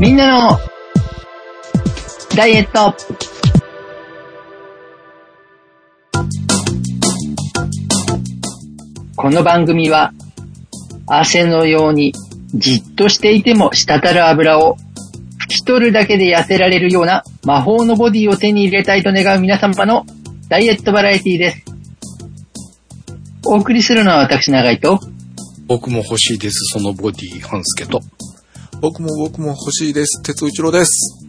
みんなのダイエットこの番組は汗のようにじっとしていても滴る油を拭き取るだけで痩せられるような魔法のボディを手に入れたいと願う皆様のダイエットバラエティです。お送りするのは私長井と僕も欲しいです、そのボディ、半助と。僕も僕も欲しいです。鉄尾一郎です。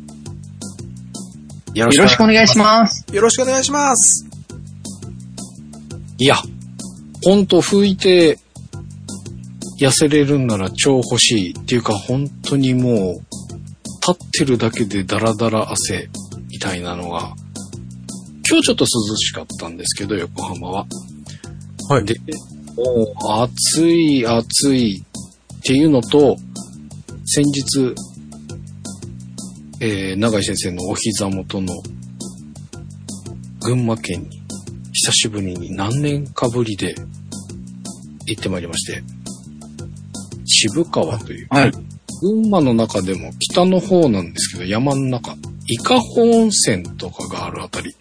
よよろしくお願いします。よろしくお願いします。いや、ほんと拭いて痩せれるんなら超欲しい。っていうか本当にもう、立ってるだけでダラダラ汗みたいなのが、今日ちょっと涼しかったんですけど、横浜は。はい。で、もう暑い暑いっていうのと、先日、えー、長井先生のお膝元の群馬県に久しぶりに何年かぶりで行ってまいりまして、渋川という、はい。群馬の中でも北の方なんですけど、山の中、伊香保温泉とかがあるあたり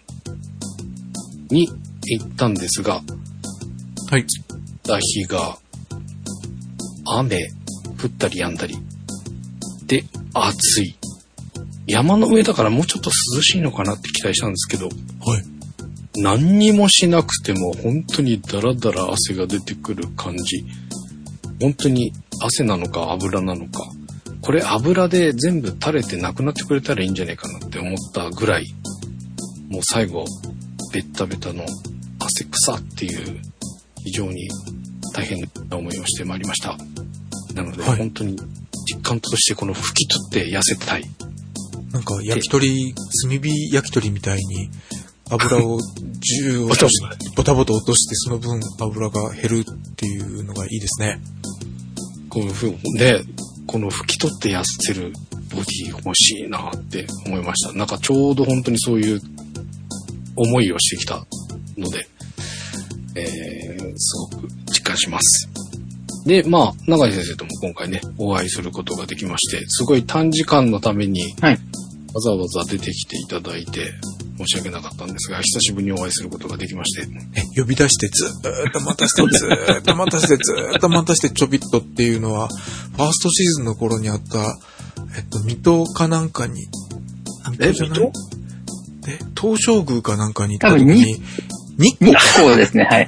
に行ったんですが、はい。た日が、雨、降ったり止んだり。で、暑い。山の上だからもうちょっと涼しいのかなって期待したんですけど、はい。何にもしなくても本当にダラダラ汗が出てくる感じ。本当に汗なのか油なのか。これ油で全部垂れてなくなってくれたらいいんじゃないかなって思ったぐらい、もう最後、ベッタベタの汗草っていう非常に大変な思いをしてまいりました。なので、はい本当に実感としてこの拭き取って痩せたい。なんか焼き鳥、炭火焼き鳥みたいに油をジュー落とし ボタボタ落としてその分油が減るっていうのがいいですね。こういうふうで、この拭き取って痩せるボディ欲しいなって思いました。なんかちょうど本当にそういう思いをしてきたので、えー、すごく実感します。で、まあ、長井先生とも今回ね、お会いすることができまして、すごい短時間のために、はいわざわざ出てきていただいて、申し訳なかったんですが、久しぶりにお会いすることができまして、え、呼び出してずーっと待たして、ずーっと待たして、ずーっと待たしてちょびっとっていうのは、ファーストシーズンの頃にあった、えっと、水戸かなんかに、え、水戸？え、東照宮かなんかに行った時に、日光日光ですね、はい。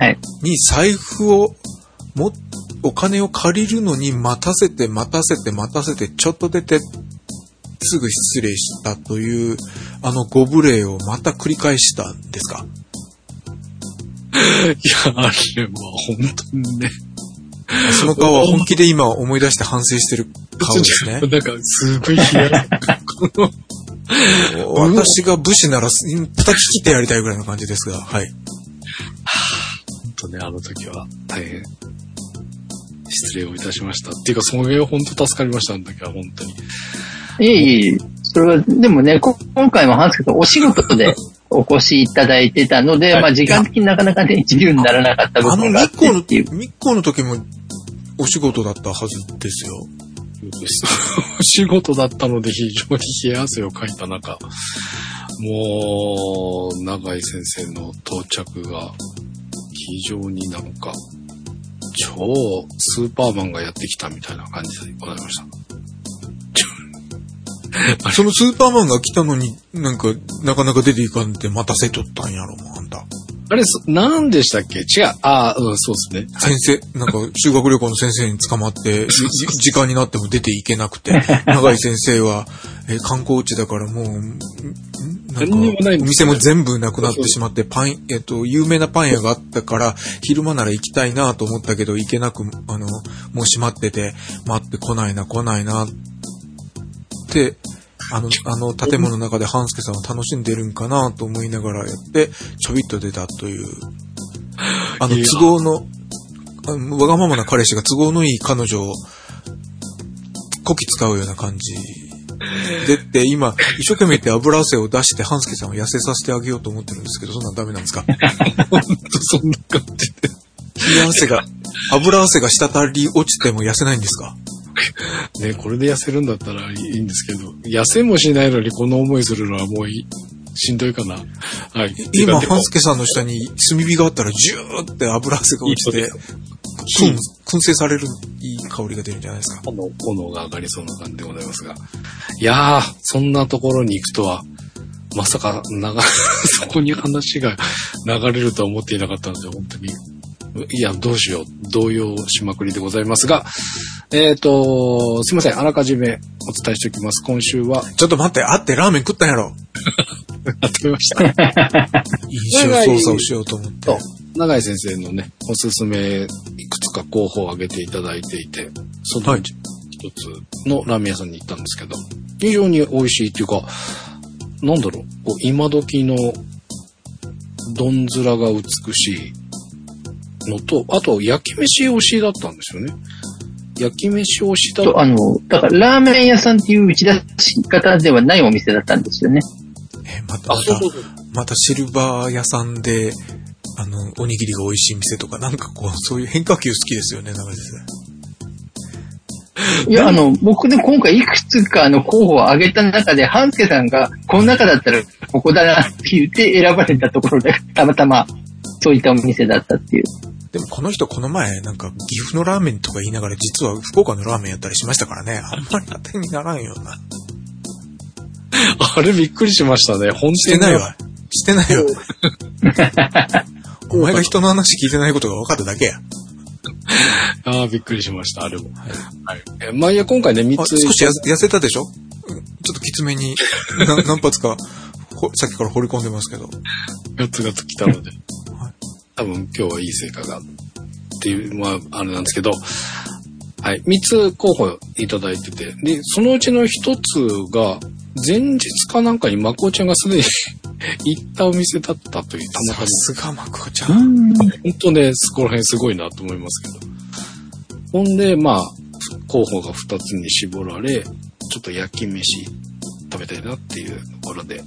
はい。に財布をも、お金を借りるのに待たせて待たせて待たせてちょっと出てすぐ失礼したというあのご無礼をまた繰り返したんですか？いや、あれは本当にね、その顔は本気で今思い出して反省してる顔ですね。なんか、すごい冷や、この、私が武士なら叩き切ってやりたいぐらいの感じですが、はい。本当ね、あの時は大変失礼をいたしました。っていうか、その上は本当助かりました、あの時は本当に。いえいえ、それは、でもね、こ今回も話すけど、お仕事でお越しいただいてたので、はいまあ時間的になかなかね、自由にならなかった部分があっ日光の、てっていう。日光の時もお仕事だったはずですよ。お 仕事だったので非常に冷や汗をかいた中、もう、長井先生の到着が非常になんか、超スーパーマンがやってきたみたいな感じでございました。そのスーパーマンが来たのに、なんか、なかなか出ていかんで待たせとったんやろ、もうあんた。あれ、そ何でしたっけ？違う。ああ、うん、そうですね。先生、なんか、修学旅行の先生に捕まって、じ時間になっても出ていけなくて、長井先生は、えー観光地だからもう、なんか、何にもないんお店も全部なくなってしまって、パン、えっと、有名なパン屋があったから、昼間なら行きたいなと思ったけど、行けなく、あの、もう閉まってて、待って来ないな、来ないな、って、あの、あの建物の中で半助さんは楽しんでるんかなと思いながらやって、ちょびっと出たという、あの、都合のわがままな彼氏が都合のいい彼女を、こき使うような感じ。でって、今、一生懸命言って油汗を出して、半助さんを痩せさせてあげようと思ってるんですけど、そんなんダメなんですか？本当そんな感じで。冷や汗が、油汗が滴り落ちても痩せないんですか？ね、これで痩せるんだったらいいんですけど、痩せもしないのにこの思いするのはもういいしんどいかな。はい。今、半助さんの下に炭火があったら、ジューって油汗が落ちて、燻燻製されるいい香りが出るんじゃないですか。炎炎が上がりそうな感じでございますが。いやー、そんなところに行くとは、まさか、なが、そこに話が流れるとは思っていなかったので、本当に。いや、どうしよう。動揺しまくりでございますが、えっ、と、すいません。あらかじめお伝えしておきます。今週は、ちょっと待って、会ってラーメン食ったんやろ。やってみました。印象操作をしようと思って。と、永井先生のね、おすすめ、いくつか候補を挙げていただいていて、その一つのラーメン屋さんに行ったんですけど、非常に美味しいっていうか、なんだろう、こう今時のどん面が美しいのと、あと焼き飯推しだったんですよね。焼き飯推しだと、あの、だからラーメン屋さんっていう打ち出し方ではないお店だったんですよね。え、また、あ、また。またシルバー屋さんで、あの、おにぎりが美味しい店とか、なんかこう、そういう変化球好きですよね、長井先いや、あの、僕で今回いくつかの候補を挙げた中で、半助さんが、この中だったらここだなって言って選ばれたところで、たまたまそういったお店だったっていう。生。でもこの人この前、なんか岐阜のラーメンとか言いながら、実は福岡のラーメンやったりしましたからね、あんまり当てにならんよな。あれびっくりしましたね。本店のしてないわ。してないよ。お前が人の話聞いてないことが分かっただけや。ああ、びっくりしました、あれも。はい。えまあいいや、今回ね、3あつ。少しや痩せたでしょ？うんちょっときつめに、な何発か、ほさっきから掘り込んでますけど。ガツガツ来たのではい、多分今日はいい成果が、っていう、まあ、あれなんですけど、はい、3つ候補いただいてて、で、そのうちの1つが、前日かなんかにまこちゃんがすでに行ったお店だったという、たまたさすがまこちゃ。うんん。ま。本当ね、そこら辺すごいなと思いますけど。ほんで、まあ、候補が2つに絞られ、ちょっと焼き飯食べたいなっていうところで、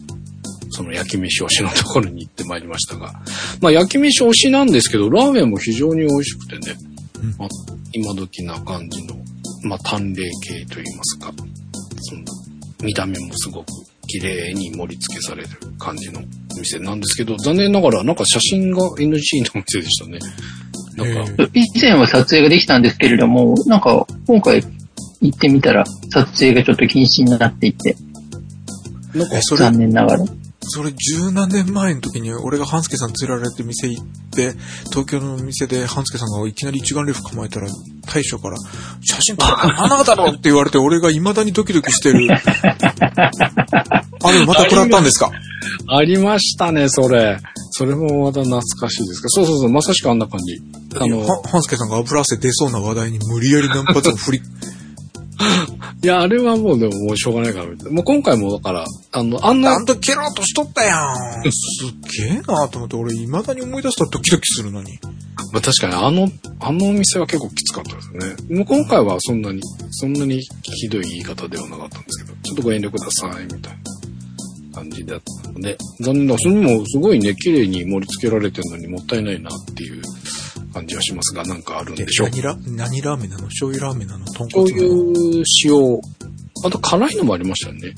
その焼き飯推しのところに行ってまいりましたが、まあ焼き飯推しなんですけど、ラーメンも非常に美味しくてね、うんまあ、今時な感じの、まあ淡麗系といいますか、その見た目もすごく綺麗に盛り付けされる感じのお店なんですけど、残念ながらなんか写真が NG のお店でしたね。なんか、へ以前は撮影ができたんですけれども、なんか今回行ってみたら撮影がちょっと禁止になっていて、なんかえ、それ残、念ながら。それ十何年前の時に俺が半助さん連れられて店行って、東京の店で半助さんがいきなり一眼レフ構えたら、大将から、写真撮るか あなただろって言われて、俺が未だにドキドキしてる。あれ、また食らったんですか？ありましたね、それ。それもまた懐かしいですか？そうそうそう、まさしくあんな感じ。あの、は半助さんが油汗出そうな話題に無理やり何発も振り、いや、あれはもうでももうしょうがないからみたいな。もう今回もだから、あの、あんなちゃん、と蹴ろうとしとったやん。すっげえなと思って、俺未だに思い出したらドキドキするのに。まあ、確かにあの、あのお店は結構きつかったですね。もう今回はそんなに、そんなにひどい言い方ではなかったんですけど、ちょっとご遠慮ください、みたいな感じだったので、残念ながら、それもすごいね、綺麗に盛り付けられてるのにもったいないなっていう感じはしますが、なんかあるんででしょう。何ラ何ラーメンなの？醤油ラーメンなの？豚骨なの？いう塩、あと辛いのもありましたよね。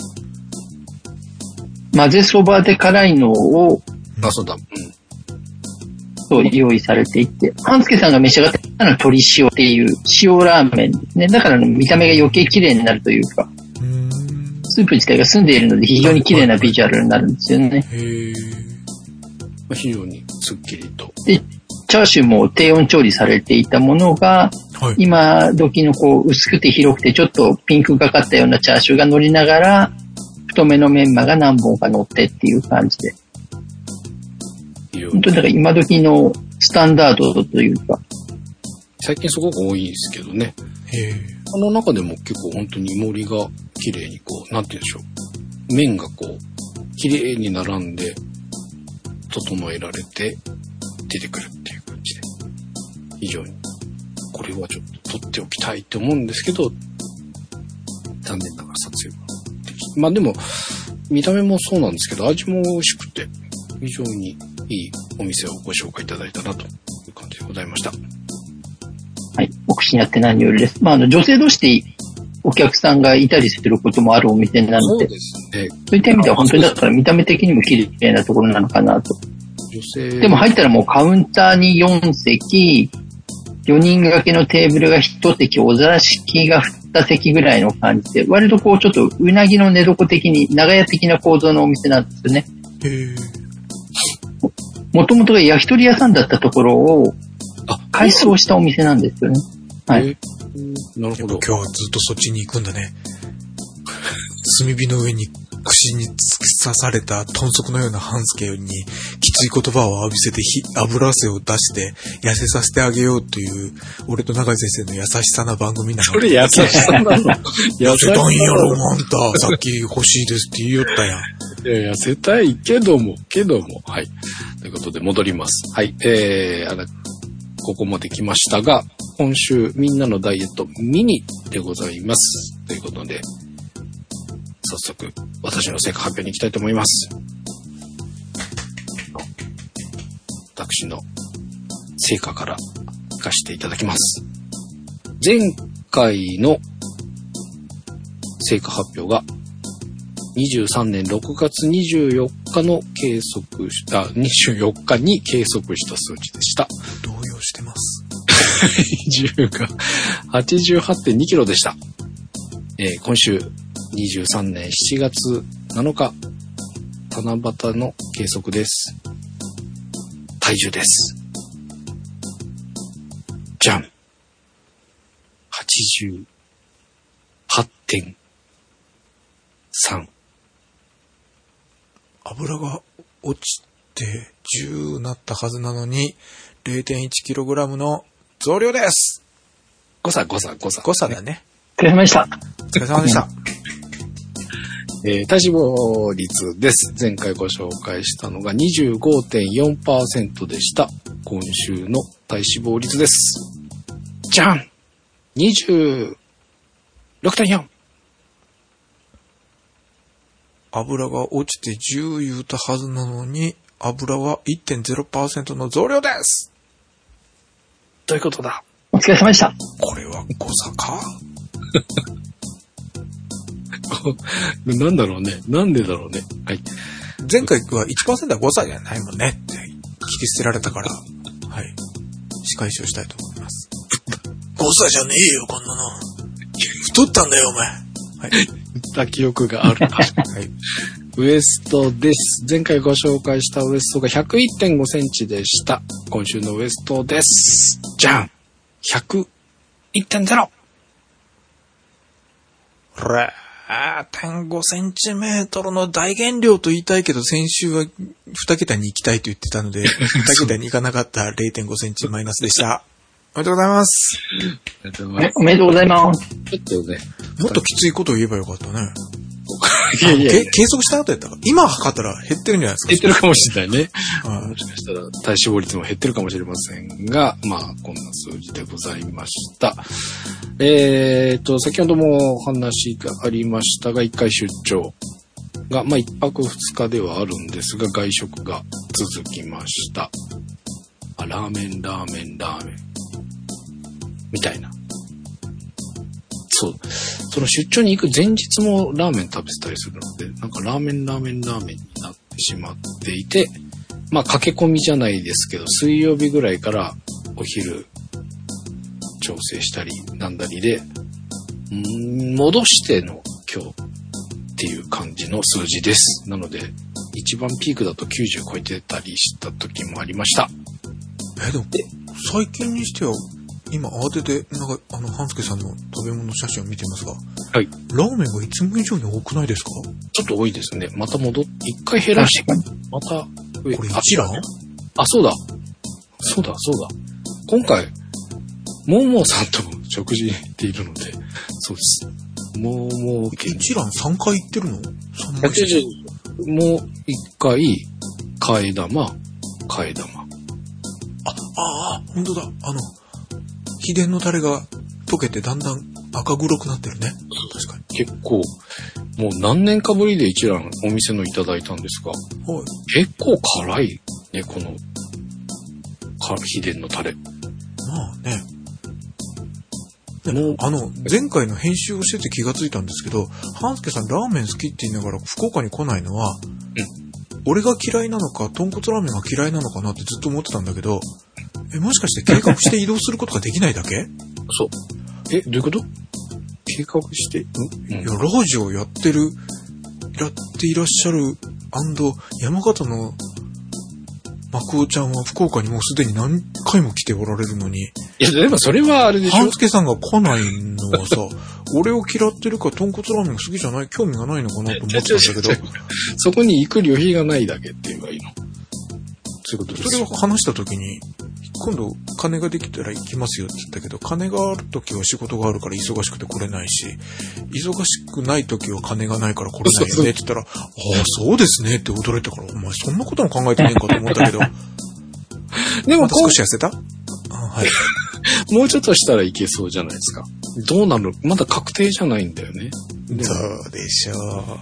混ぜそばで辛いのをあ、そうだ。うん。そう用意されていて、半助さんが召し上がったのは鶏塩っていう塩ラーメンですね。だから見た目が余計綺麗になるというか。スープ自体が澄んでいるので非常に綺麗なビジュアルになるんですよね。へー。まあ、非常にスッキリと。で、チャーシューも低温調理されていたものが、はい。今時のこう薄くて広くてちょっとピンクがかったようなチャーシューが乗りながら、太めのメンマが何本か乗ってっていう感じで。本当にだから今時のスタンダードというか、最近すごく多いですけどね。へー。あの中でも結構本当に盛りが綺麗にこう、なんて言うんでしょう。麺がこう、綺麗に並んで、整えられて、出てくるっていう。非常に、これはちょっと撮っておきたいって思うんですけど、残念ながら撮影はできまあでも、見た目もそうなんですけど、味も美味しくて、非常にいいお店をご紹介いただいたなという感じでございました。はい、お口にあって何よりです。まあ、あの、女性同士でお客さんがいたりすることもあるお店なので、そうですね。そういった意味では本当にだから見た目的にも綺麗なところなのかなと。女性。でも入ったらもうカウンターに4席、4人掛けのテーブルが1席、お座敷が2席ぐらいの感じで、割とこうちょっとうなぎの寝床的に長屋的な構造のお店なんですよね。へえ。もともとが焼き鳥屋さんだったところをあ、改装したお店なんですよね。はい。えーなるほど。今日はずっとそっちに行くんだね。炭火の上に串に突き刺された豚足のような半助にきつい言葉を浴びせて火油汗を出して痩せさせてあげようという俺と永井先生の優しさな番組なの。それ優しさなの。痩せたんやろ、あんた。さっき欲しいですって言いよったやん。いや、痩せたいけども、けども、はい。ということで戻ります。はい。えー、あら、ここまで来ましたが、今週みんなのダイエットミニでございます。ということで、早速、私の成果発表に行きたいと思います。私の成果から行かせていただきます。前回の成果発表が23年6月24日の計測し、あ、24日に計測した数値でした。動揺してます。体重が88.2キロでした。えー今週23年7月7日、七夕の計測です。体重です。じゃん。88.3。油が落ちて10なったはずなのに 0.1kg の増量です誤差、誤差、誤差。誤差だね。お疲れ様でした。お疲れ様でした。えー体脂肪率です。前回ご紹介したのが25.4%でした。今週の体脂肪率です。じゃん !26.4! 油が落ちて10言うたはずなのに、油は1.0%の増量ですどういうことだお疲れ様でした。これは誤差か なんだろうね。なんでだろうね。はい。前回は1%は誤差じゃないもんねって聞き捨てられたから、はい。仕返しをしたいと思います。誤差じゃねえよ、こんなの。太ったんだよ、お前。はい。言った記憶がある。はい。ウエストです。前回ご紹介したウエストが101.5センチでした。今週のウエストです。じゃん !101.0! 0.5センチメートルの大減量と言いたいけど、先週は2桁に行きたいと言ってたので、2桁に行かなかった0.5センチマイナスでした。おめでとうございます。ありがとうございえおめでとうございます。ます。ちょっとね。もっときついことを言えばよかったね。いやいやいやけ計測した後やったか今測ったら減ってるんじゃないですか減ってるかもしれないね。はいもしかしたら体脂肪率も減ってるかもしれませんが、まあ、こんな数字でございました。えーと、先ほどもお話がありましたが、一回出張が、まあ、一泊二日ではあるんですが、外食が続きました。あ、ラーメン、ラーメン、ラーメン。みたいな。そう。その出張に行く前日もラーメン食べてたりするので、なんかラーメン、ラーメン、ラーメンになってしまっていて、まあ駆け込みじゃないですけど、水曜日ぐらいからお昼調整したりなんだりで、ん戻しての今日っていう感じの数字です。なので、一番ピークだと90超えてたりした時もありました。え、でも、最近にしては、今慌てて、なんか、あの、半助さんの食べ物写真を見てますが、はい。ラーメンがいつも以上に多くないですか？ちょっと多いですね。また戻って、一回減らして。またこれあ一覧？あ、そうだ。そうだ、そうだ。今回、モーモーさんと食事に行っているので、そうです。モーモー県一覧3回行ってるの ?3 枚190もう一回、替え玉、替え玉。あ、ああ、本当だ。あの、秘伝のタレが溶けてだんだん赤黒くなってるね。確か結構、もう何年かぶりで一覧お店のいただいたんですが、に。はい。結構辛いね、この、か秘伝のタレ。まあね。もう、あの、前回の編集をしてて気がついたんですけど、半助さんラーメン好きって言いながら福岡に来ないのは、俺が嫌いなのか、豚骨ラーメンが嫌いなのかなってずっと思ってたんだけど、え、もしかして計画して移動することができないだけ？いそう。え、どういうこと？計画して、ん？や、ラージをやってる、やっていらっしゃる、山形のマクオちゃんは福岡にもうすでに何回も来ておられるのに、いや、でもそれはあれでしょ？半助さんが来ないのはさ、俺を嫌ってるか豚骨ラーメンが好きじゃない、興味がないのかなと思ってたんだけど、そこに行く旅費がないだけっていうのがいいの。そういうことですそれを話した時に、今度金ができたら行きますよって言ったけど、金がある時は仕事があるから忙しくて来れないし、忙しくない時は金がないから来れないよねって言ったら、ああ、そうですねって驚いたから、お前そんなことも考えてねえんかと思ったけど、でも少し痩せた？あはい。う、もうちょっとしたらいけそうじゃないですか。どうなる？まだ確定じゃないんだよね。でそうでしょ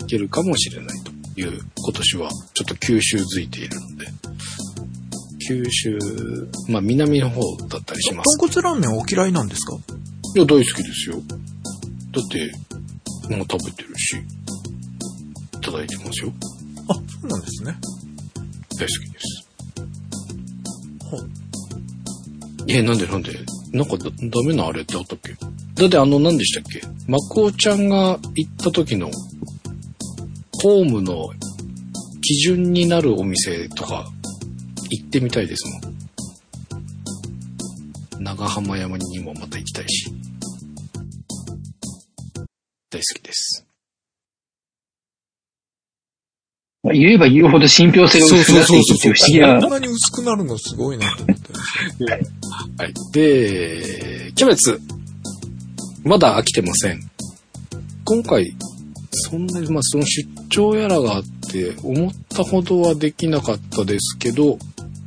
う。いけるかもしれないという今年はちょっと九州づいているので。九州、まあ南の方だったりします。豚骨ラーメンはお嫌いなんですか？いや、大好きですよ。だって、もう食べてるし、いただいてますよ。あ、そうなんですね。大好きです。ほえ、なんでなんで？なんかだダメなあれってあったっけ？だってあの何でしたっけ？マコオちゃんが行った時のホームの基準になるお店とか行ってみたいですもん。長浜山にもまた行きたいし。大好きです。言えば言うほど信憑性が薄くなっていくっていう不思議なこんなに薄くなるのすごいなと思って。はい。で、キャベツ。まだ飽きてません。今回、そんなに、まあ、その出張やらがあって、思ったほどはできなかったですけど、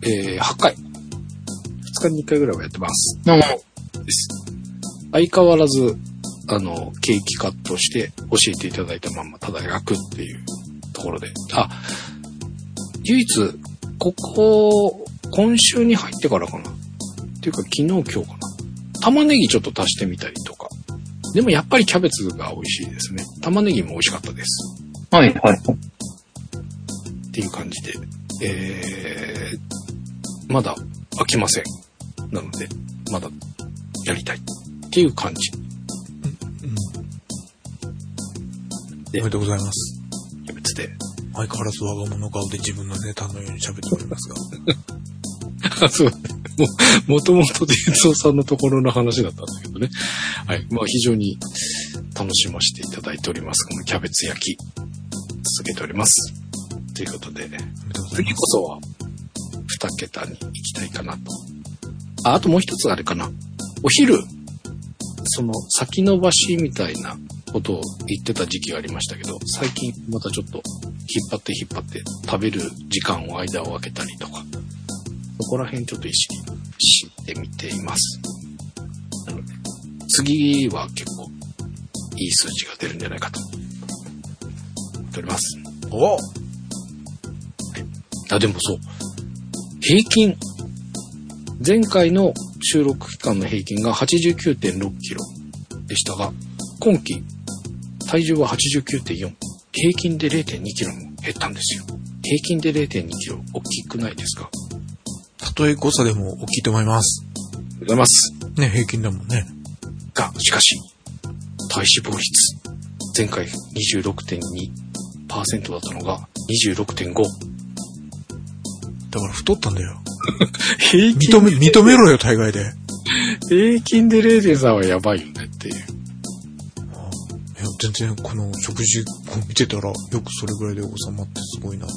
えー、8回。2日に1回ぐらいはやってます。のです。相変わらず、あの、ケーキカットして教えていただいたまんま、ただ焼くっていうところで。あ、唯一、ここ、今週に入ってからかな。っていうか、昨日今日かな。玉ねぎちょっと足してみたりとか。でもやっぱりキャベツが美味しいですね。玉ねぎも美味しかったです。はい、はい。っていう感じで。えー、まだ飽きません。なので、まだやりたい。っていう感じ。おめでとうございます。キャベツで。相変わらず我が物顔で自分のネタのように喋っておりますが。あ、そう。も、もともとデイツオさんのところの話だったんだけどね。はい。まあ非常に楽しませていただいております。このキャベツ焼き。続けております。ということで、次。こそは二桁に行きたいかなと。あ、あともう一つあれかな。お昼、その先延ばしみたいなことを言ってた時期がありましたけど、最近またちょっと引っ張って引っ張って食べる時間を間を空けたりとか、そこら辺ちょっと意識してみています。なので、次は結構いい数字が出るんじゃないかと思っております。おあ、でもそう。平均。前回の収録期間の平均が89.6キロでしたが、今期、体重は89.4。平均で0.2キロも減ったんですよ。平均で0.2キロ、大きくないですか？たとえ誤差でも大きいと思います。ありがとうございます。ね、平均だもんね。が、しかし、体脂肪率、前回26.2%だったのが26.5。だから太ったんだよ。平認め、認めろよ、大概で。平均で0.3はやばいよねっていう。いや、全然この食事を見てたら、よくそれぐらいで収まってすごいなと。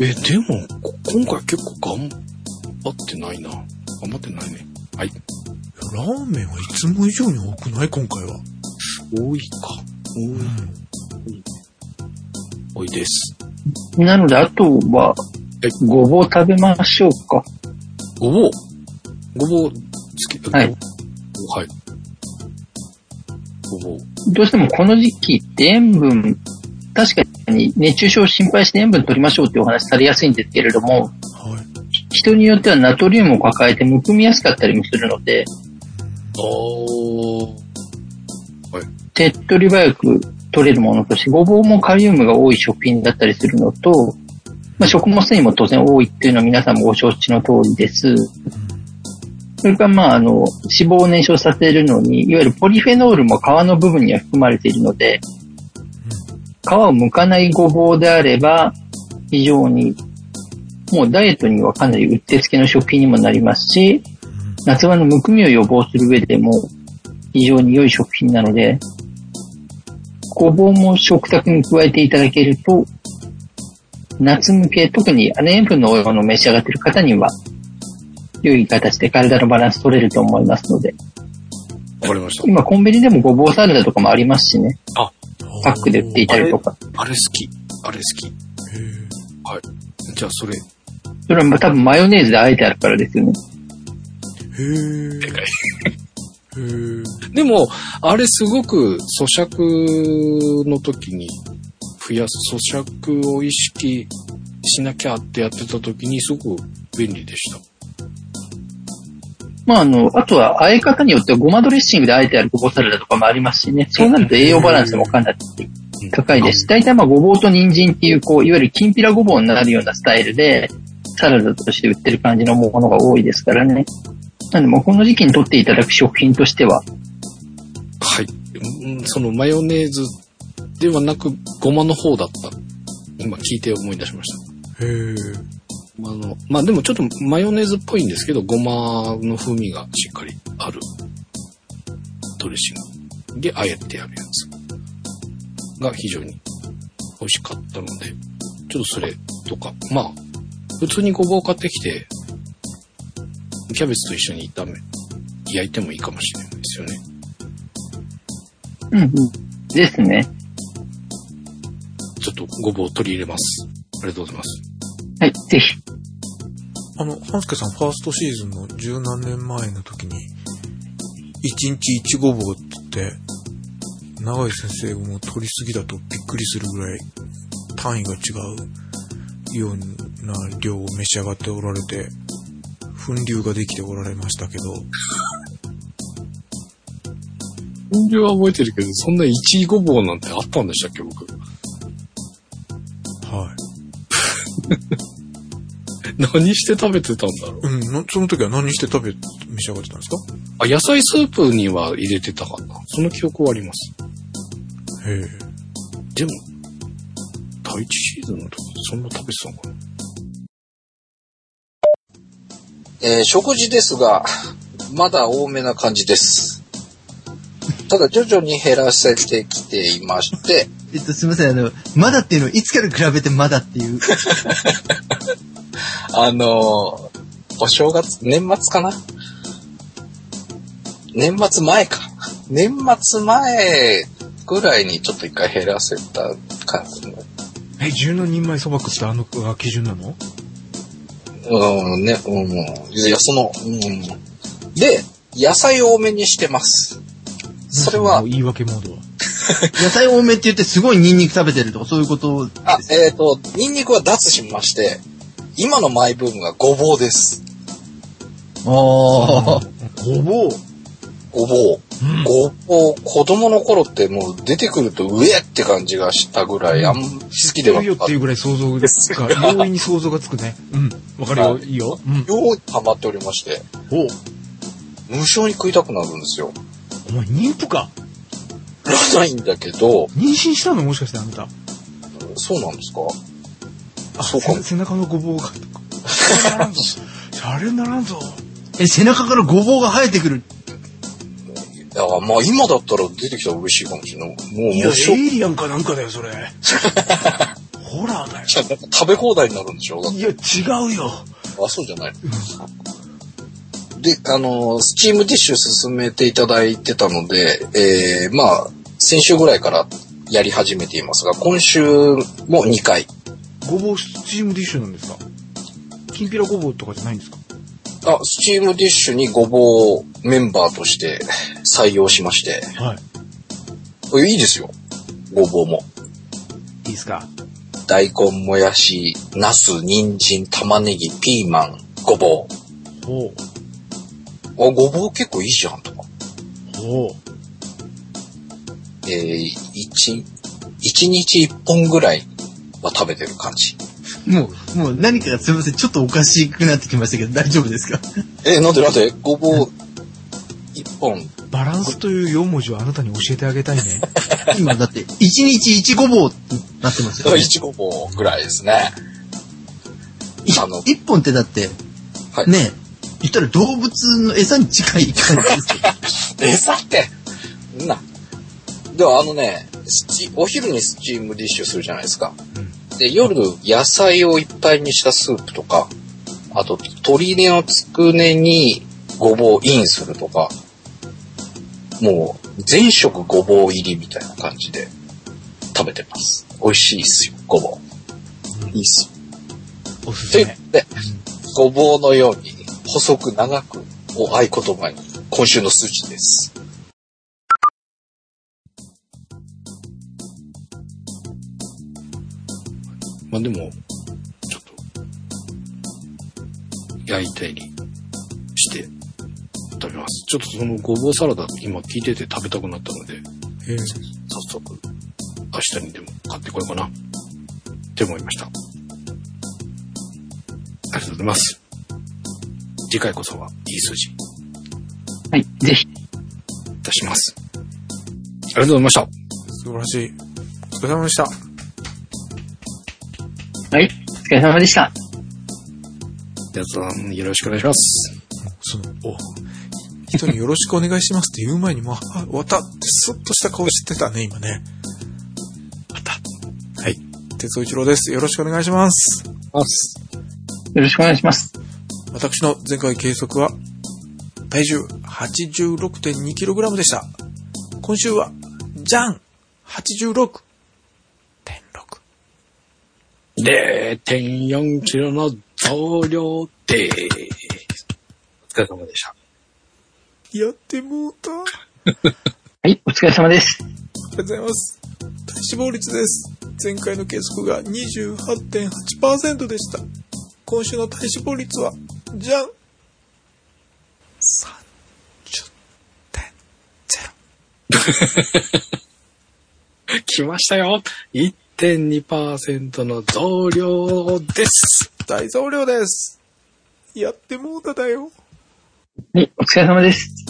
え、でも、こ今回結構頑張ってないな。頑張ってないね。はい。ラーメンはいつも以上に多くない？今回は。多いか。うん。多いです。なので、あとはえ、ごぼう食べましょうか。ごぼう？ごぼう、好き？はいはい。ごぼう。どうしてもこの時期って塩分、確かに熱中症を心配して塩分取りましょうってお話されやすいんですけれども、はい。人によってはナトリウムを抱えてむくみやすかったりもするので、おー。手っ取り早く取れるものとして、ごぼうもカリウムが多い食品だったりするのと、まあ、食物繊維も当然多いっていうのは皆さんもご承知の通りです。それから、まあ、あの、脂肪を燃焼させるのに、いわゆるポリフェノールも皮の部分には含まれているので、皮を剥かないごぼうであれば、非常に、もうダイエットにはかなりうってつけの食品にもなりますし、夏場のむくみを予防する上でも非常に良い食品なので、ごぼうも食卓に加えていただけると、夏向け、特に塩分の多いものを召し上がっている方には、良い形で体のバランス取れると思いますので、わかりました。今コンビニでもごぼうサラダとかもありますしね、あ、パックで売っていたりとか。あれ好き。あれ好き。へじゃあそれ、それは多分マヨネーズであえてあるからですよね。え。へえ。でかい。でも、あれすごく咀嚼の時に増やす、咀嚼を意識しなきゃってやってた時にすごく便利でした。まあ、あの、あとは、和え方によってはごまドレッシングであえてあるごぼうサラダとかもありますしね。そうなると栄養バランスもかなり高いです。大体まあ、ごぼうと人参っていう、こう、いわゆるきんぴらごぼうになるようなスタイルで、サラダとして売ってる感じのものが多いですからね。なんで、もうこの時期にとっていただく食品としては、はい。うんそのマヨネーズではなく、ごまの方だった。今聞いて思い出しました。へえ。あの、まあでもちょっとマヨネーズっぽいんですけど、ごまの風味がしっかりあるドレッシングであえてあるやつが非常に美味しかったので、ちょっとそれとか、まあ、普通にごぼう買ってきて、キャベツと一緒に炒め、焼いてもいいかもしれないですよね。うんうん。ですね。ちょっとごぼう取り入れます。ありがとうございます。はい、ぜひ。あの、半助さん、ファーストシーズンの十何年前の時に、一日一ごぼうって言って、長井先生がもう取りすぎだとびっくりするぐらい単位が違うような量を召し上がっておられて、粉流ができておられましたけど、本流は覚えてるけど、そんな一位ごぼうなんてあったんでしたっけ、僕。はい。何して食べてたんだろう。うん、なその時は何して食べ、召し上がってたんですか？あ、野菜スープには入れてたかな。その記憶はあります。へえ。でも、第一シーズンの時そんな食べてたのかな。えー食事ですが、まだ多めな感じです。ただ徐々に減らせてきていまして、えっと、すみません、あの、まだっていうのをいつから比べてまだっていう。あのーお正月、年末かな？年末前か。年末前ぐらいにちょっと一回減らせた感じの。え、10人前そば食ってあのが基準なの？うん、ね、うん、いや、その、うん。で、野菜多めにしてます。それは言い訳モードは。野菜多めって言ってすごいニンニク食べてるとかそういうこと？あ、えっ、と、ニンニクは脱しまして、今のマイブームがごぼうです。ああ。ごぼう。ごぼう。ごぼう、子供の頃ってもう出てくると上って感じがしたぐらい、あん好きではなかっよっいうぐらい想像がつく。容易に想像がつくね。うん。わかるよ。いいよ。うん。た。ようハマっておりまして、おう無性に食いたくなるんですよ。お前妊婦か。らないんだけど、妊娠したの？もしかしてあんた。そうなんですか？あ、そうか背背中のごぼうが。シャレにならんぞ。え、背中からごぼうが生えてくる。いや、まあ今だったら出てきたら嬉しいかもしれない。もう、いや、エイリアンかなんかだよ、それ。ホラーだよ。食べ放題になるんでしょいや、違うよ。あ、そうじゃない。で、あの、スチームディッシュ進めていただいてたので、えー、まあ、先週ぐらいからやり始めていますが、今週も2回。ごぼうスチームディッシュなんですか？きんぴらごぼうとかじゃないんですか？あ、スチームディッシュにごぼうメンバーとして採用しまして、はい。いいですよ。ごぼうも。いいですか？大根、もやし、ナス、人参、玉ねぎ、ピーマン、ごぼう。ほう。あ、ごぼう結構いいじゃんとか。おえー、一、一日一本ぐらいは食べてる感じ。もう、もう何かがすみません、ちょっとおかしくなってきましたけど、大丈夫ですか？えー、なんでなんでごぼう一本。バランスという4文字をあなたに教えてあげたいね。今だって、一日一ごぼうってなってますよ、ね。一ごぼうぐらいですね。いあの一本ってだって、はい。ねえ、言ったら動物の餌に近い感じですけど。餌って、な。では、あのね、お昼にスチームディッシュするじゃないですか。で、夜、野菜をいっぱいにしたスープとか、あと、鶏のつくねにごぼうインするとか、もう、全食ごぼう入りみたいな感じで食べてます。美味しいっすよ、ごぼう。いいっすよ。おすすめ。で、ごぼうのように細く長くを合言葉に今週の数字です。まあでも、ちょっと、焼いたり食べます。ちょっとそのごぼうサラダ、今聞いてて食べたくなったので、えー早速、明日にでも買ってこようかな、って思いました。ありがとうございます。次回こそはいい数字はい、ぜひ。出します。ありがとうございました。素晴らしい。お疲れ様でした。はい、お疲れ様でした。やつさん、よろしくお願いします。その、お、人によろしくお願いしますって言う前にもう、あ、終わったってスッとした顔してたね、今ね。また。はい。哲夫一郎です。よろしくお願いします。よろしくお願いします。私の前回計測は、体重 86.2kg でした。今週は、じゃん !86.6。0.4キロの増量でーす。お疲れ様でした。やってもうた。あはい、お疲れ様です。りがとうございます。体脂肪率です。前回の計測が28.8%でした。今週の体脂肪率は、じゃん !30.0。来ましたよ !1.2% の増量です。大増量です。やってもうただよ。はい、お疲れ様です。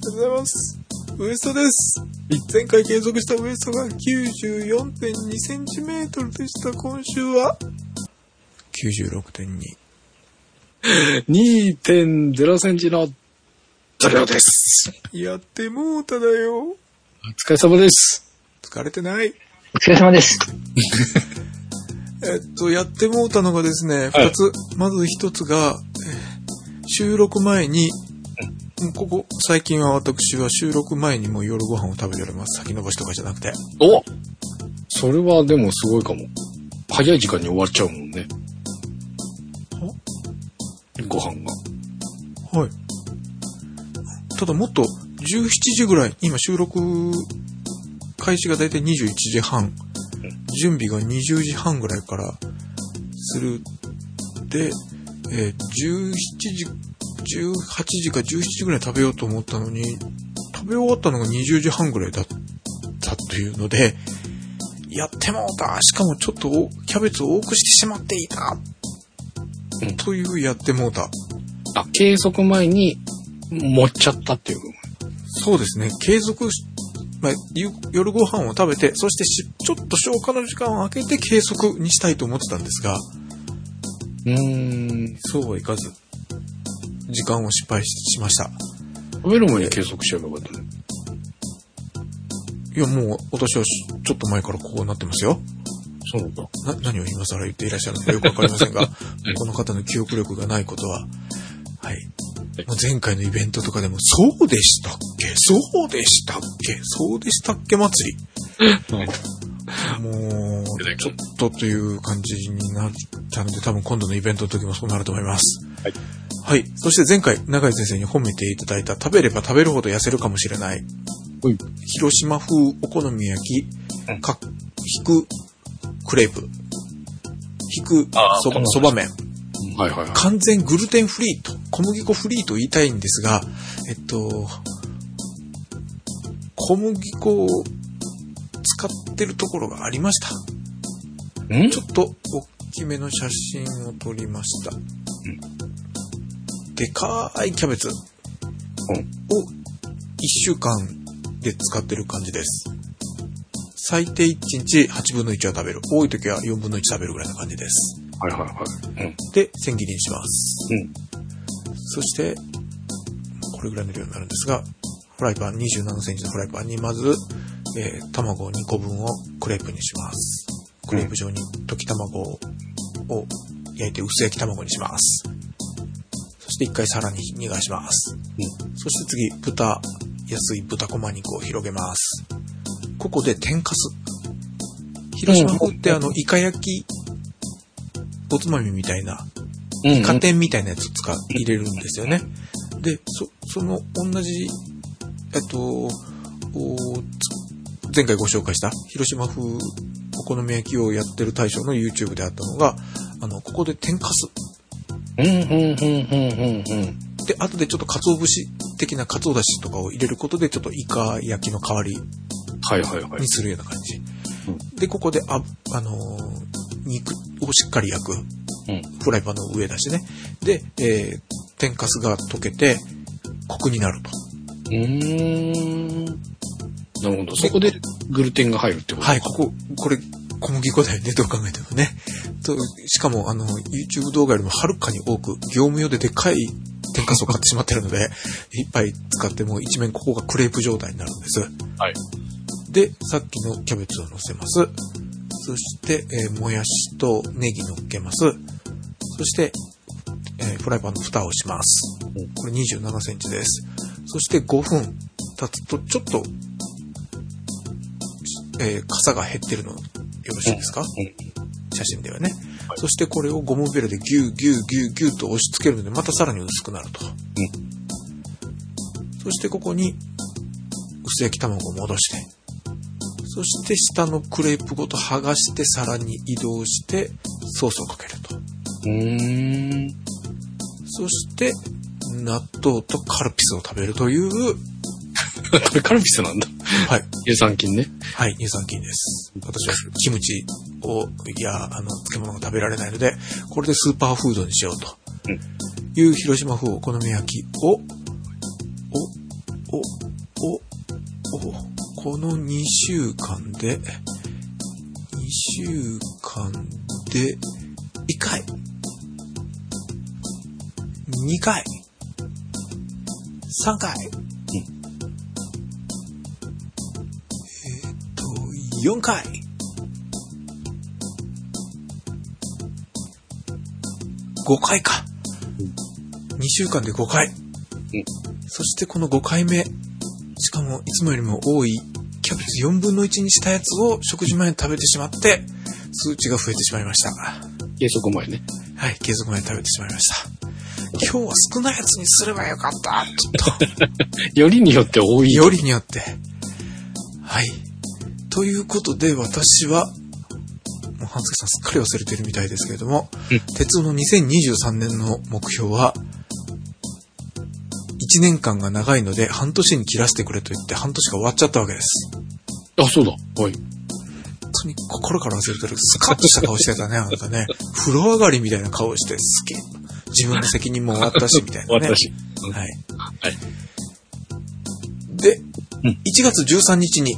ありがとうございます。ウエストです。前回計測したウエストが94.2センチメートルでした。今週は？96.2。2.0センチの増量です。やってもうただよ。お疲れ様です。疲れてない。お疲れ様です。えっと、やってもうたのがですね、二つ。まず一つが、えー収録前に、ここ、最近は私は収録前にもう夜ご飯を食べております。先延ばしとかじゃなくて。おそれはでもすごいかも。早い時間に終わっちゃうもんね。ご飯が。はい。ただもっと17時ぐらい、今収録開始がだいたい21時半、準備が20時半ぐらいからする。で、えー17時、18時か17時ぐらいに食べようと思ったのに、食べ終わったのが20時半ぐらいだったというので、やってもうたしかもちょっとおキャベツを多くしてしまっていた、うんというやってもうた。あ、計測前に持っちゃったっていう。そうですね。継続し、まあ、ゆ夜ご飯を食べて、そしてしちょっと消化の時間を空けて計測にしたいと思ってたんですが、うーん。そうはいかず、時間を失敗ししました。食べる前に計測しちゃえばよかったね。いや、もう、私はしちょっと前からこうなってますよ。そうなんだ。な、何を今更言っていらっしゃるのかよくわかりませんが、この方の記憶力がないことは、はい。もう前回のイベントとかでも、そうでしたっけ？そうでしたっけ？そうでしたっけ祭り？もう、ちょっとという感じになったので、多分今度のイベントの時もそうなると思います。はい。はい。そして前回、永井先生に褒めていただいた、食べれば食べるほど痩せるかもしれない。はい広島風お好み焼き、うんか、引くクレープ、引くそあーこのそば麺。はいはいはい。完全グルテンフリーと、小麦粉フリーと言いたいんですが、えっと、小麦粉を使ってるところがありました。ん？ちょっと大きめの写真を撮りました。でかいキャベツを1週間で使ってる感じです。最低1日8分の1は食べる。多い時は4分の1食べるぐらいな感じです。はいはいはい。うん。で、千切りにします。うん。そして、これぐらいの量になるんですが、フライパン、27センチのフライパンにまず、えー卵2個分をクレープにします。クレープ状に溶き卵を焼いて薄焼き卵にします。そして一回さらに逃がします。そして次、豚、安い豚こま肉を広げます。ここで天かす。広島風ってあの、イカ焼き、おつまみみたいな、うん、うん。加点みたいなやつ使う、入れるんですよね。で、そ、その同じ、えっと、前回ご紹介した広島風お好み焼きをやってる大将の YouTube であったのが、あの、ここで天かす。うん、うん、うん、うん、うん、うん。で、後でちょっと鰹節的な鰹だしとかを入れることで、ちょっとイカ焼きの代わりに。するような感じ。うんで、ここで、あ、あのー肉をしっかり焼く。うん。フライパンの上だしね。で、えー、天かすが溶けて、コクになると。うーん。なるほど。そこでグルテンが入るってことはい、ここ、これ、小麦粉だよね、どう考えてもね。と、しかも、あの、YouTube 動画よりもはるかに多く、業務用ででっかい天かすを買ってしまってるので、いっぱい使っても一面ここがクレープ状態になるんです。はい。で、さっきのキャベツを乗せます。そして、えーもやしとネギ乗っけます。そして、えーフライパンの蓋をします。これ27センチです。そして5分経つと、ちょっと、えー、傘が減ってるのよろしいですか、写真ではね。そしてこれをゴムベルでギューギューギューギューと押し付けるので、またさらに薄くなると。そしてここに薄焼き卵を戻して、そして下のクレープごと剥がしてさらに移動してソースをかけると。うーん。そして納豆とカルピスを食べるという、こ れカルピスなんだ。はい、乳酸菌ね。はい、乳酸菌です。私はキムチを、いや、あの、漬物が食べられないので、これでスーパーフードにしようと。いう広島風お好み焼きを、お、お、お、お、この2週間で、2週間で、1回、2回、3回、4回。5回か。2週間で5回。そしてこの5回目。しかもいつもよりも多いキャベツ4分の1にしたやつを食事前に食べてしまって、数値が増えてしまいました。計測前ね。はい、継続前に食べてしまいました。今日は少ないやつにすればよかった。ちょっと。よりによって多い。よりによって。はい。ということで、私は、もう半月さんすっかり忘れてるみたいですけれども、うん鉄道の2023年の目標は、1年間が長いので半年に切らせてくれと言って半年が終わっちゃったわけです。あ、そうだ。はい。本当に心から忘れてる。スカッとした顔してたね、あなたね。風呂上がりみたいな顔して、すげえ。自分の責任も終わったし、みたいなね。私。はい。はい。で、うん1月13日に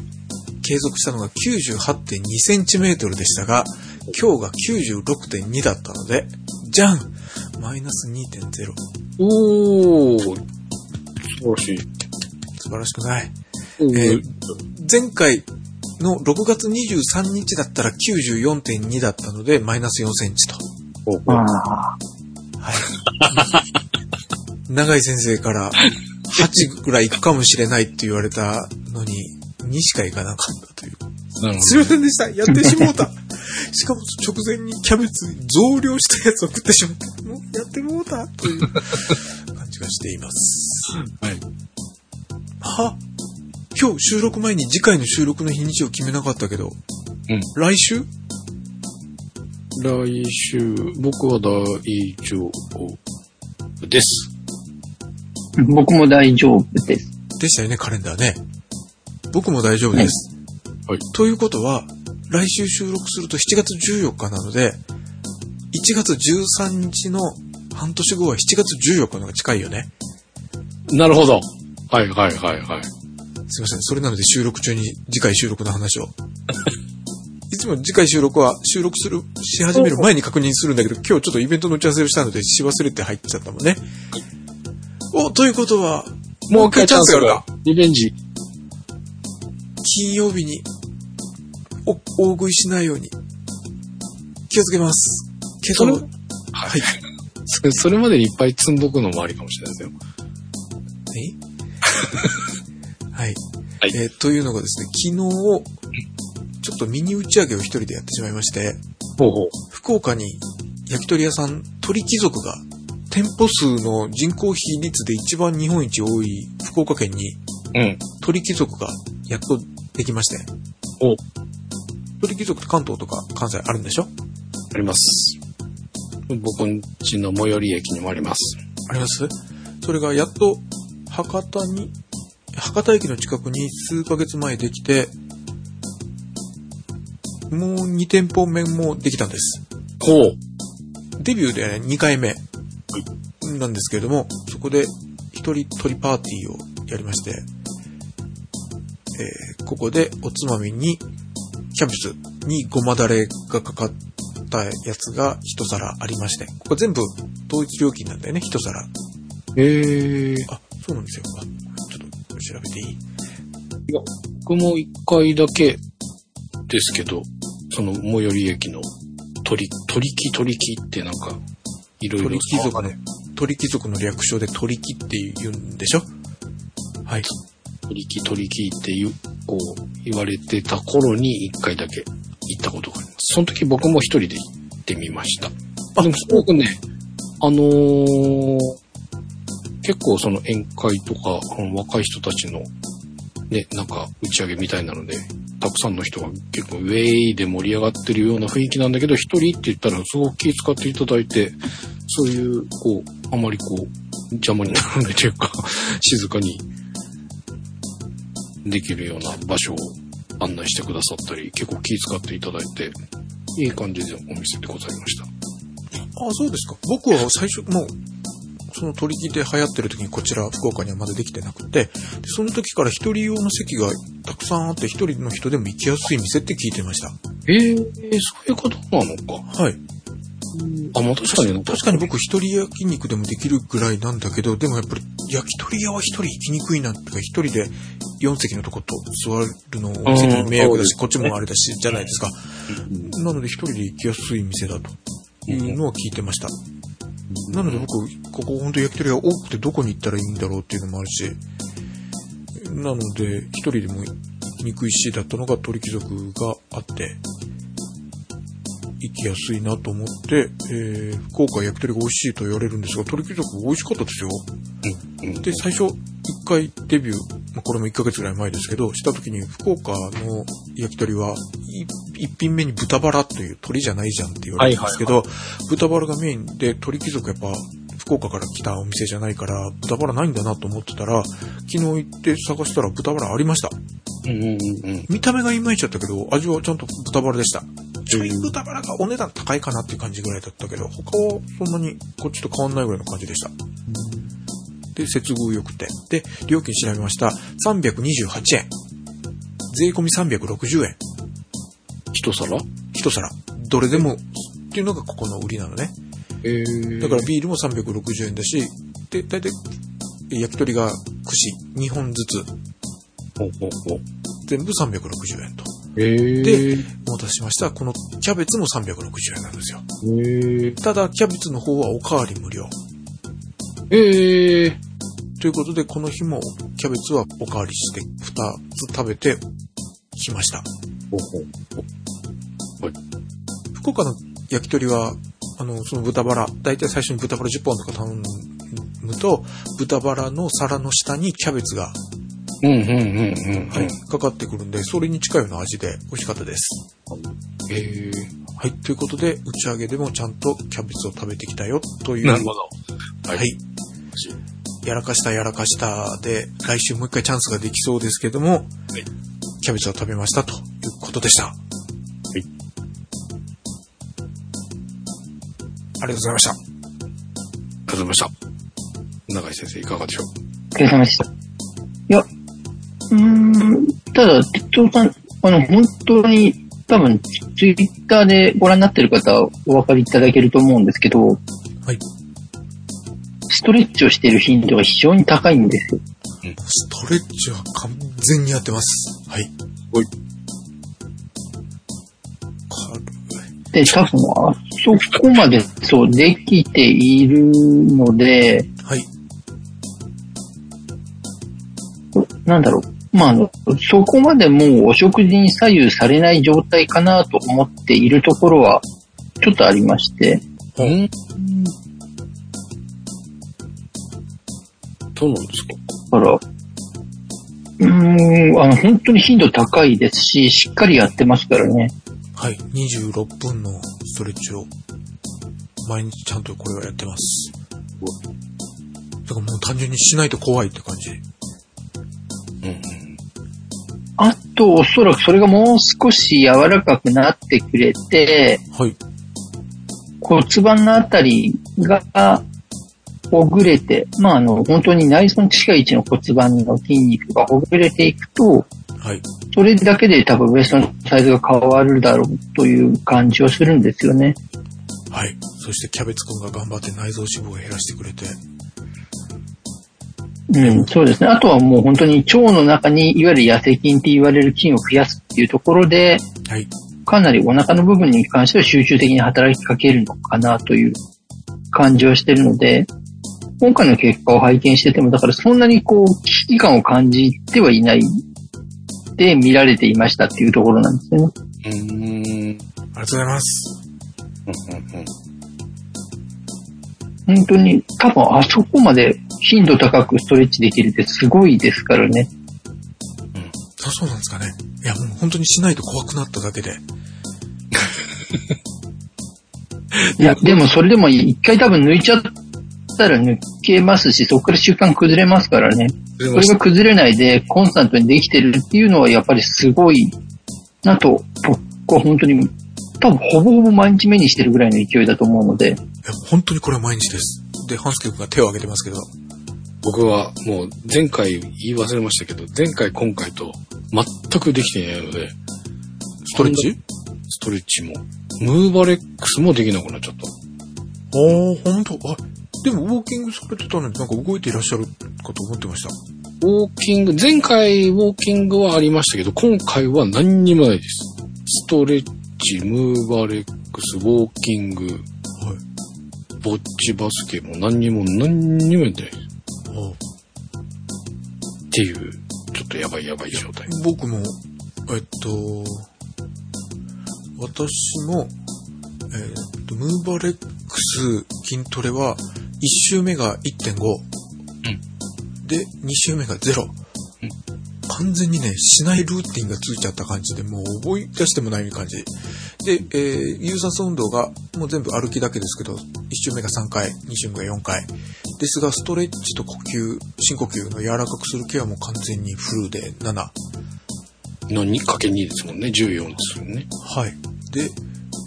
継続したのが98.2センチメートルでしたが、今日が96.2だったので、じゃんマイナス2.0。おー。素晴らしい。素晴らしくない。ええー前回の6月23日だったら94.2だったので、マイナス4センチと。はい。長井先生から8ぐらい行くかもしれないって言われたのに、2しか行かなかったという。なるほすいませんでした。やってしもうた。しかも直前にキャベツ増量したやつを食ってしまった。もうやってもうたという 感じがしています。ど。はい。は？今日収録前に次回の収録の日にちを決めなかったけど、うん来週？来週、僕は大丈夫です。僕も大丈夫です。でしたよね、カレンダーね。僕も大丈夫です。はい。ということは、来週収録すると7月14日なので、1月13日の半年後は7月14日の方が近いよね。なるほど。はいはいはいはい。すいません。それなので収録中に次回収録の話を。いつも次回収録は収録する、し始める前に確認するんだけど、今日ちょっとイベントの打ち合わせをしたのでし忘れて入っちゃったもんね。お、ということは、もう一回チャンスがあるか。リベンジ。金曜日に、お、大食いしないように、気をつけます。けど、はい。そそれまでにいっぱい積んどくのもありかもしれないですよ。え はい。はいえーというのがですね、昨日、ちょっとミニ打ち上げを一人でやってしまいまして、ほうほう。福岡に焼き鳥屋さん、鳥貴族が、店舗数の人口比率で一番日本一多い福岡県にうん。鳥貴族がやっとできまして。お、鳥貴族って関東とか関西あるんでしょ？あります。僕んちの最寄り駅にもあります。あります？それがやっと博多に、博多駅の近くに数ヶ月前できて、もう2店舗目もできたんです。ほう。デビューで2回目なんですけれども、そこで一人鳥パーティーをやりまして、えーここでおつまみにキャベツにごまだれがかかったやつが一皿ありまして、ここ全部統一料金なんだよね、一皿。ええあ、そうなんですよ。あちょっと調べていい？僕も一回だけですけど、その最寄り駅の鳥、鳥木鳥木ってなんか、いろいろ鳥貴族の、鳥貴族の略称で鳥貴って言うんでしょ？はい。鳥木鳥木っていう、こう、言われてた頃に一回だけ行ったことがあります。その時僕も一人で行ってみました。あ、でもすごくね、あのー結構その宴会とか、若い人たちの、ね、なんか打ち上げみたいなので、たくさんの人が結構ウェイで盛り上がってるような雰囲気なんだけど、一人って言ったらすごく気遣っていただいて、そういう、こう、あまりこう、邪魔にならないというか、静かにできるような場所を案内してくださったり、結構気遣っていただいて、いい感じでお店でございました。あ、そうですか。僕は最初、もう、その取り木で流行ってる時にこちら福岡にはまだできてなくて、でその時から一人用の席がたくさんあって一人の人でも行きやすい店って聞いてました。ええそういうことなのか。はい。あ、まあ確かに確かに僕一人焼肉でもできるぐらいなんだけど、でもやっぱり焼き鳥屋は一人行きにくいなってか、一人で4席のとこと座るのも迷惑だし、うんこっちもあれだし、じゃないですか。なので一人で行きやすい店だと。いうのは聞いてました。なので僕、ここ本当焼き鳥が多くてどこに行ったらいいんだろうっていうのもあるし、なので一人でも行きにくいしだったのが鳥貴族があって、行きやすいなと思って、えー、福岡焼き鳥が美味しいと言われるんですが、鳥貴族美味しかったですよ。うんで、最初、一回デビュー、まあこれも1ヶ月ぐらい前ですけど、した時に福岡の焼き鳥は、い一品目に豚バラという鳥じゃないじゃんって言われるんですけど、豚バラがメインで鳥貴族やっぱ福岡から来たお店じゃないから、豚バラないんだなと思ってたら、昨日行って探したら豚バラありました。うんうんうん。見た目がいまいちだったけど、味はちゃんと豚バラでした。ちょい豚バラがお値段高いかなっていう感じぐらいだったけど、他はそんなにこっちと変わんないぐらいの感じでした。で、接遇良くて。で、料金調べました。328円。税込み360円。一皿？一皿。どれでも、っていうのがここの売りなのね。ええだからビールも360円だし、で、だいたい焼き鳥が串2本ずつ、ほうほうほう。全部360円と。ええでお待たせしました。このキャベツも360円なんですよ。ええただ、キャベツの方はおかわり無料。ええということで、この日もキャベツはおかわりして、2つ食べてきました。ほうほう。福岡の焼き鳥は、あの、その豚バラ、だいたい最初に豚バラ10本とか頼むと、豚バラの皿の下にキャベツが、うんうんうんうん。はい、かかってくるんで、それに近いような味で美味しかったです。ええはい、ということで、打ち上げでもちゃんとキャベツを食べてきたよ、という。なるほど。はい。やらかしたやらかしたで、来週もう一回チャンスができそうですけども、キャベツを食べましたということでした。はいありがとうございました。ありがとうございました。永井先生いかがでしょう？お疲れ様でした。うーん、ただ、鉄道さん、あの、本当に、多分、ツイッターでご覧になってる方はお分かりいただけると思うんですけど、はい。ストレッチをしている頻度が非常に高いんですよ。ストレッチは完全にやってます。はい。はい。軽い。で、多分、あそこまで、そう、できているので、はい。なんだろう。まあ、あの、そこまでもうお食事に左右されない状態かなと思っているところは、ちょっとありまして、うんどうなんですか？だから、うーん、あの、本当に頻度高いですし、しっかりやってますからね。はい。26分のストレッチを、毎日ちゃんとこれはやってます。だからもう単純にしないと怖いって感じ。うんうん。あと、おそらくそれがもう少し柔らかくなってくれて、はい。骨盤のあたりがほぐれて、まあ、あの、本当に内臓に近い位置の骨盤の筋肉がほぐれていくと、はい。それだけで多分ウエストのサイズが変わるだろうという感じをするんですよね。はい。そしてキャベツくんが頑張って内臓脂肪を減らしてくれて。うん、そうですね。あとはもう本当に腸の中にいわゆる痩せ筋って言われる筋を増やすっていうところで、はい。かなりお腹の部分に関しては集中的に働きかけるのかなという感じをしてるので、今回の結果を拝見してても、だからそんなにこう、危機感を感じてはいないで見られていましたっていうところなんですよね。うーん。うんありがとうございます。うんうん本当に、多分あそこまで頻度高くストレッチできるってすごいですからね。そうそうなんですかね。いや、もう本当にしないと怖くなっただけで。いや、でもそれでも一回多分抜いちゃったら抜けますし、そこから習慣崩れますからね。それが崩れないでコンスタントにできてるっていうのはやっぱりすごいなと、僕は本当に、多分ほぼほぼ毎日目にしてるぐらいの勢いだと思うので、いや、本当にこれは毎日です。で、ハンスケ君が手を挙げてますけど。僕はもう前回言い忘れましたけど、前回今回と全くできていないので、ストレッチ？ストレッチも、ムーバレックスもできなくなっちゃった。ああ、本当？あ、でもウォーキングされてたのになんか動いていらっしゃるかと思ってました。ウォーキング、前回ウォーキングはありましたけど、今回は何にもないです。ストレッチ、ムーバレックス、ウォーキング、はい。ぼっちバスケも何にも何にもやってないです。ああっていう、ちょっとやばいやばい状態。僕も、えっと、私も、えっと、ムーバレックス筋トレは、1周目が1.5、で、2周目が0。完全にね、しないルーティンがついちゃった感じで、もう覚え出してもない感じ。で、えー、有酸素運動が、もう全部歩きだけですけど、1周目が3回、2周目が4回。ですが、ストレッチと呼吸、深呼吸の柔らかくするケアも完全にフルで7。の2かけ2ですもんね。14ですよね。はい。で、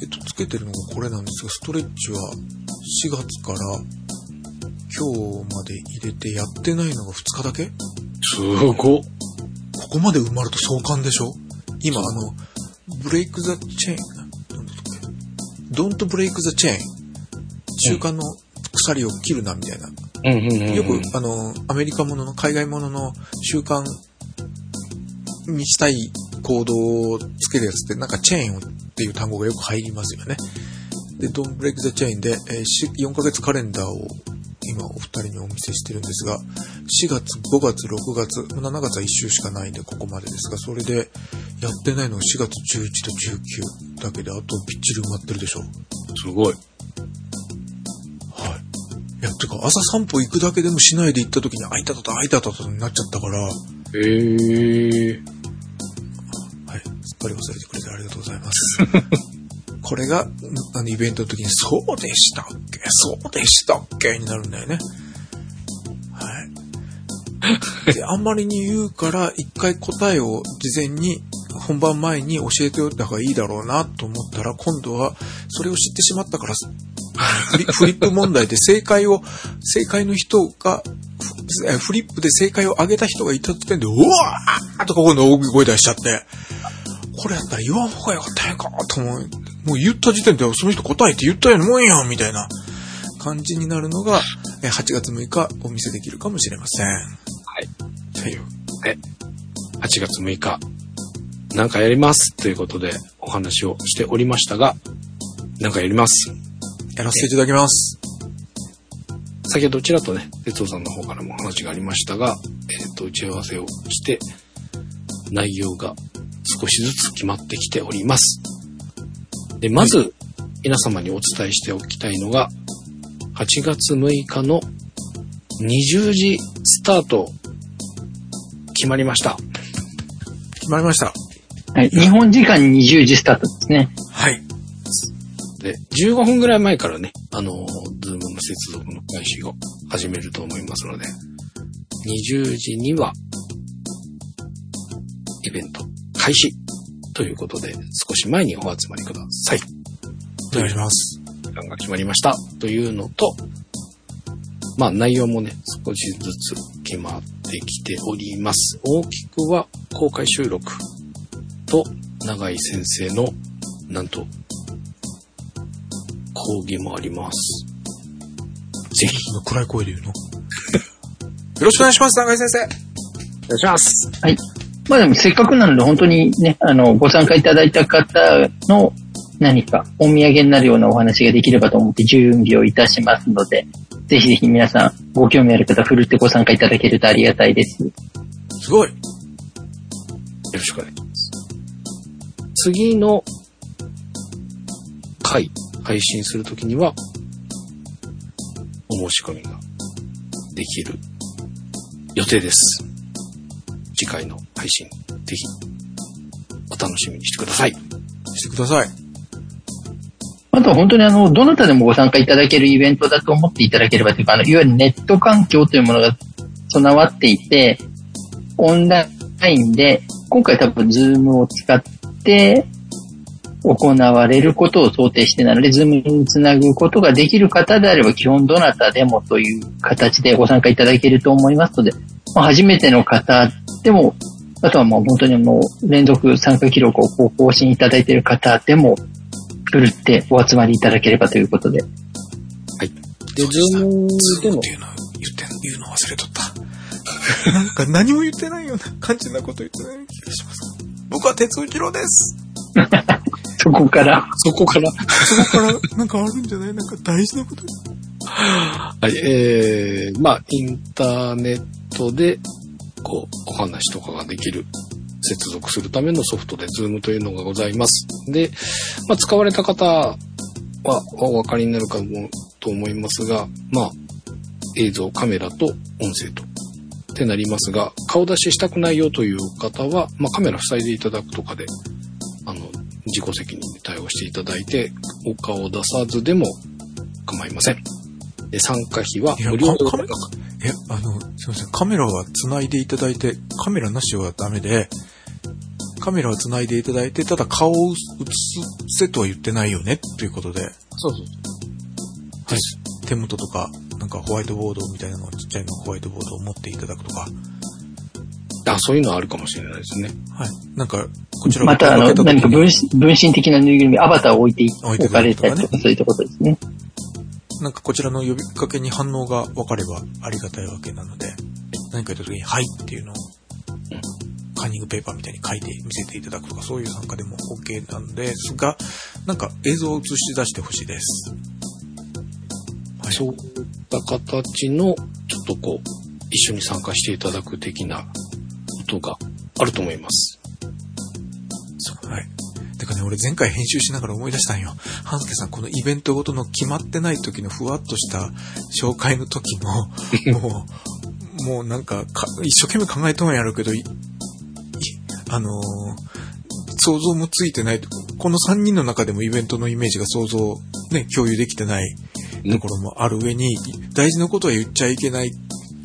えっと、つけてるのがこれなんですが、ストレッチは4月から今日まで入れてやってないのが2日だけ？すごっ。ここまで埋まると壮観でしょ？今、あの、ブレイクザチェーン、なんだったっけ ?Don't break the chain。習慣の鎖を切るな、みたいな。よく、あの、アメリカものの、海外ものの習慣にしたい行動をつけるやつって、なんかチェーンっていう単語がよく入りますよね。で、Don't Break the Chain で、えーし4ヶ月カレンダーを今お二人にお見せしてるんですが、4月、5月、6月、7月は1週しかないんでここまでですが、それでやってないのが4月11と19だけで、あとぴっちり埋まってるでしょ。すごい。はい。いや、てか朝散歩行くだけでもしないで行った時に、あいたたた、あいたたたになっちゃったから、はい。へえ。すっかり忘れてくれてありがとうございます。これが、あの、イベントの時に、そうでしたっけ？そうでしたっけ？になるんだよね。はい。であんまりに言うから、一回答えを事前に、本番前に教えておいた方がいいだろうなと思ったら、今度はそれを知ってしまったから、フリ ップ問題で正解を、正解の人が、フリップで正解を上げた人がいた時点で、うわーとか今度大きい声出しちゃって、これやったら言わん方がよかったんやんかと思う。もう言った時点でその人答えって言ったようなもんやんみたいな感じになるのが、え8月6日お見せできるかもしれません。はい。という。8月6日、なんかやりますということでお話をしておりましたが、なんかやります。やらせていただきます。先ほどちらっとね、哲夫さんの方からも話がありましたが、えっ、と、打ち合わせをして、内容が少しずつ決まってきております。で、まず、皆様にお伝えしておきたいのが、8月6日の20時スタート、決まりました。決まりました。はい。日本時間20時スタートですね。はい。で、15分ぐらい前からね、あの、ズームの接続の開始を始めると思いますので、20時には、イベント開始ということで、少し前にお集まりください。お願いします。時間が決まりましたというのと、まあ内容もね、少しずつ決まってきております。大きくは公開収録と永井先生の、なんと、講義もあります。ぜひ、暗い声で言うの？よろしくお願いします、長井先生。お願いします。はい。まあでもせっかくなので本当にね、あの、ご参加いただいた方の何かお土産になるようなお話ができればと思って準備をいたしますので、ぜひぜひ皆さんご興味ある方、ふるってご参加いただけるとありがたいです。すごい。よろしくお願いします。次の回、配信するときには、お申し込みができる予定です。次回の配信、ぜひ、お楽しみにしてください。してください。あとは本当にあの、どなたでもご参加いただけるイベントだと思っていただければというか、あの、いわゆるネット環境というものが備わっていて、オンラインで、今回多分ズームを使って行われることを想定してなので、ズームにつなぐことができる方であれば、基本どなたでもという形でご参加いただけると思いますので、まあ、初めての方でも、あとはもう本当にもう連続参加記録をこう更新いただいている方でも、ふるってお集まりいただければということで。で、ズームでもって、いうの言って、言うの忘れとった。なんか何も言ってないような感じなこと言ってない気がします。僕は鉄尾一郎です。そこから、そこから、そこからなんかあるんじゃない？なんか大事なこと。はい、えー、まあ、インターネットで、こう、お話とかができる、接続するためのソフトで、ズームというのがございます。で、まあ、使われた方は、お分かりになるかもと思いますが、まあ、映像、カメラと音声と、ってなりますが、顔出ししたくないよという方は、まあ、カメラ塞いでいただくとかで、あの、自己責任で対応していただいて、お顔を出さずでも構いません。で、参加費はいや無料でカカメラえ、あの、すいません。カメラは繋いでいただいて、カメラなしはダメで、カメラは繋いでいただいて、ただ顔を映せとは言ってないよね、ということで、そうそう。はい。手元とか、なんかホワイトボードみたいなの、ちっちゃいのホワイトボードを持っていただくとか、あ、そういうのはあるかもしれないですね。はい。なんか、こちらまたあの、何か分身分身的なぬいぐるみ、アバターを置いてい置いて置かれたりとかねとか、そういったことですね。なんかこちらの呼びかけに反応が分かればありがたいわけなので、何か言った時に、はいっていうのを、カンニングペーパーみたいに書いて見せていただくとか、そういう参加でも OK なんですが、なんか映像を映し出してほしいです。はい。そういった形の、ちょっとこう、一緒に参加していただく的なことがあると思います。てかね、俺前回編集しながら思い出したんよ。半助さん、このイベントごとの決まってない時のふわっとした紹介の時も、もう、もうなんかか、一生懸命考えとんやるけど、あのー想像もついてない。この3人の中でもイベントのイメージが想像、ね、共有できてないところもある上に、大事なことは言っちゃいけない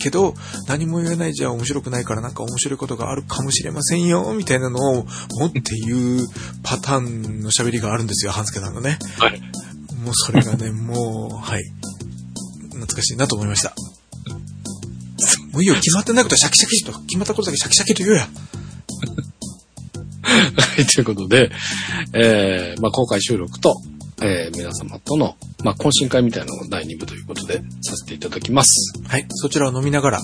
けど、何も言えないじゃ面白くないからなんか面白いことがあるかもしれませんよ、みたいなのを持っていうパターンの喋りがあるんですよ、半助さんのね。はい。もうそれがね、もう、はい。懐かしいなと思いました。もういいよ、決まってないことはシャキシャキと、決まったことだけシャキシャキと言うや。はい、ということで、えー、まあ、公開収録と、えー、皆様との、まあ、懇親会みたいなのを第2部ということでさせていただきます。はい、そちらを飲みながら、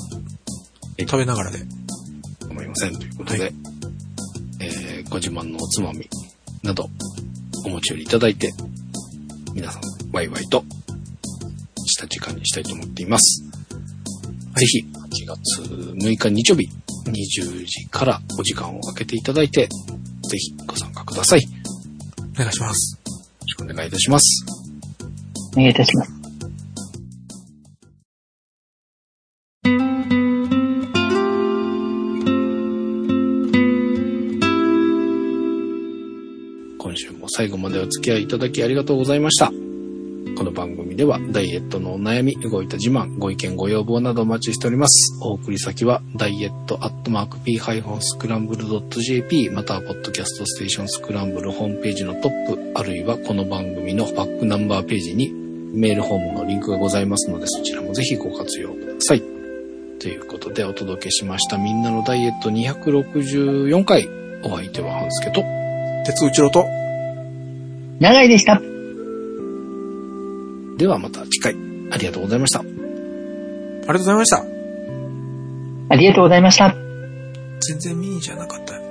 食べながらで。思いません。ということで、はいえー、ご自慢のおつまみなどお持ち寄りいただいて、皆さん、ワイワイとした時間にしたいと思っています。ぜひ、8月6日日曜日、20時からお時間を空けていただいて、ぜひご参加ください。よお願いします。くお願いいたします。お願いいたします。今週も最後までお付き合いいただきありがとうございました。この番組ではダイエットのお悩み、動いた自慢、ご意見ご要望などお待ちしております。お送り先はダイエットアットマーク p-scramble.jp またはポッドキャストステーションスクランブルホームページのトップあるいはこの番組のバックナンバーページにメールフォームのリンクがございますのでそちらもぜひご活用ください。ということでお届けしましたみんなのダイエット264回お相手は半助と鉄内郎と、長いでした。ではまた次回ありがとうございました。ありがとうございました。ありがとうございました。全然ミニじゃなかった。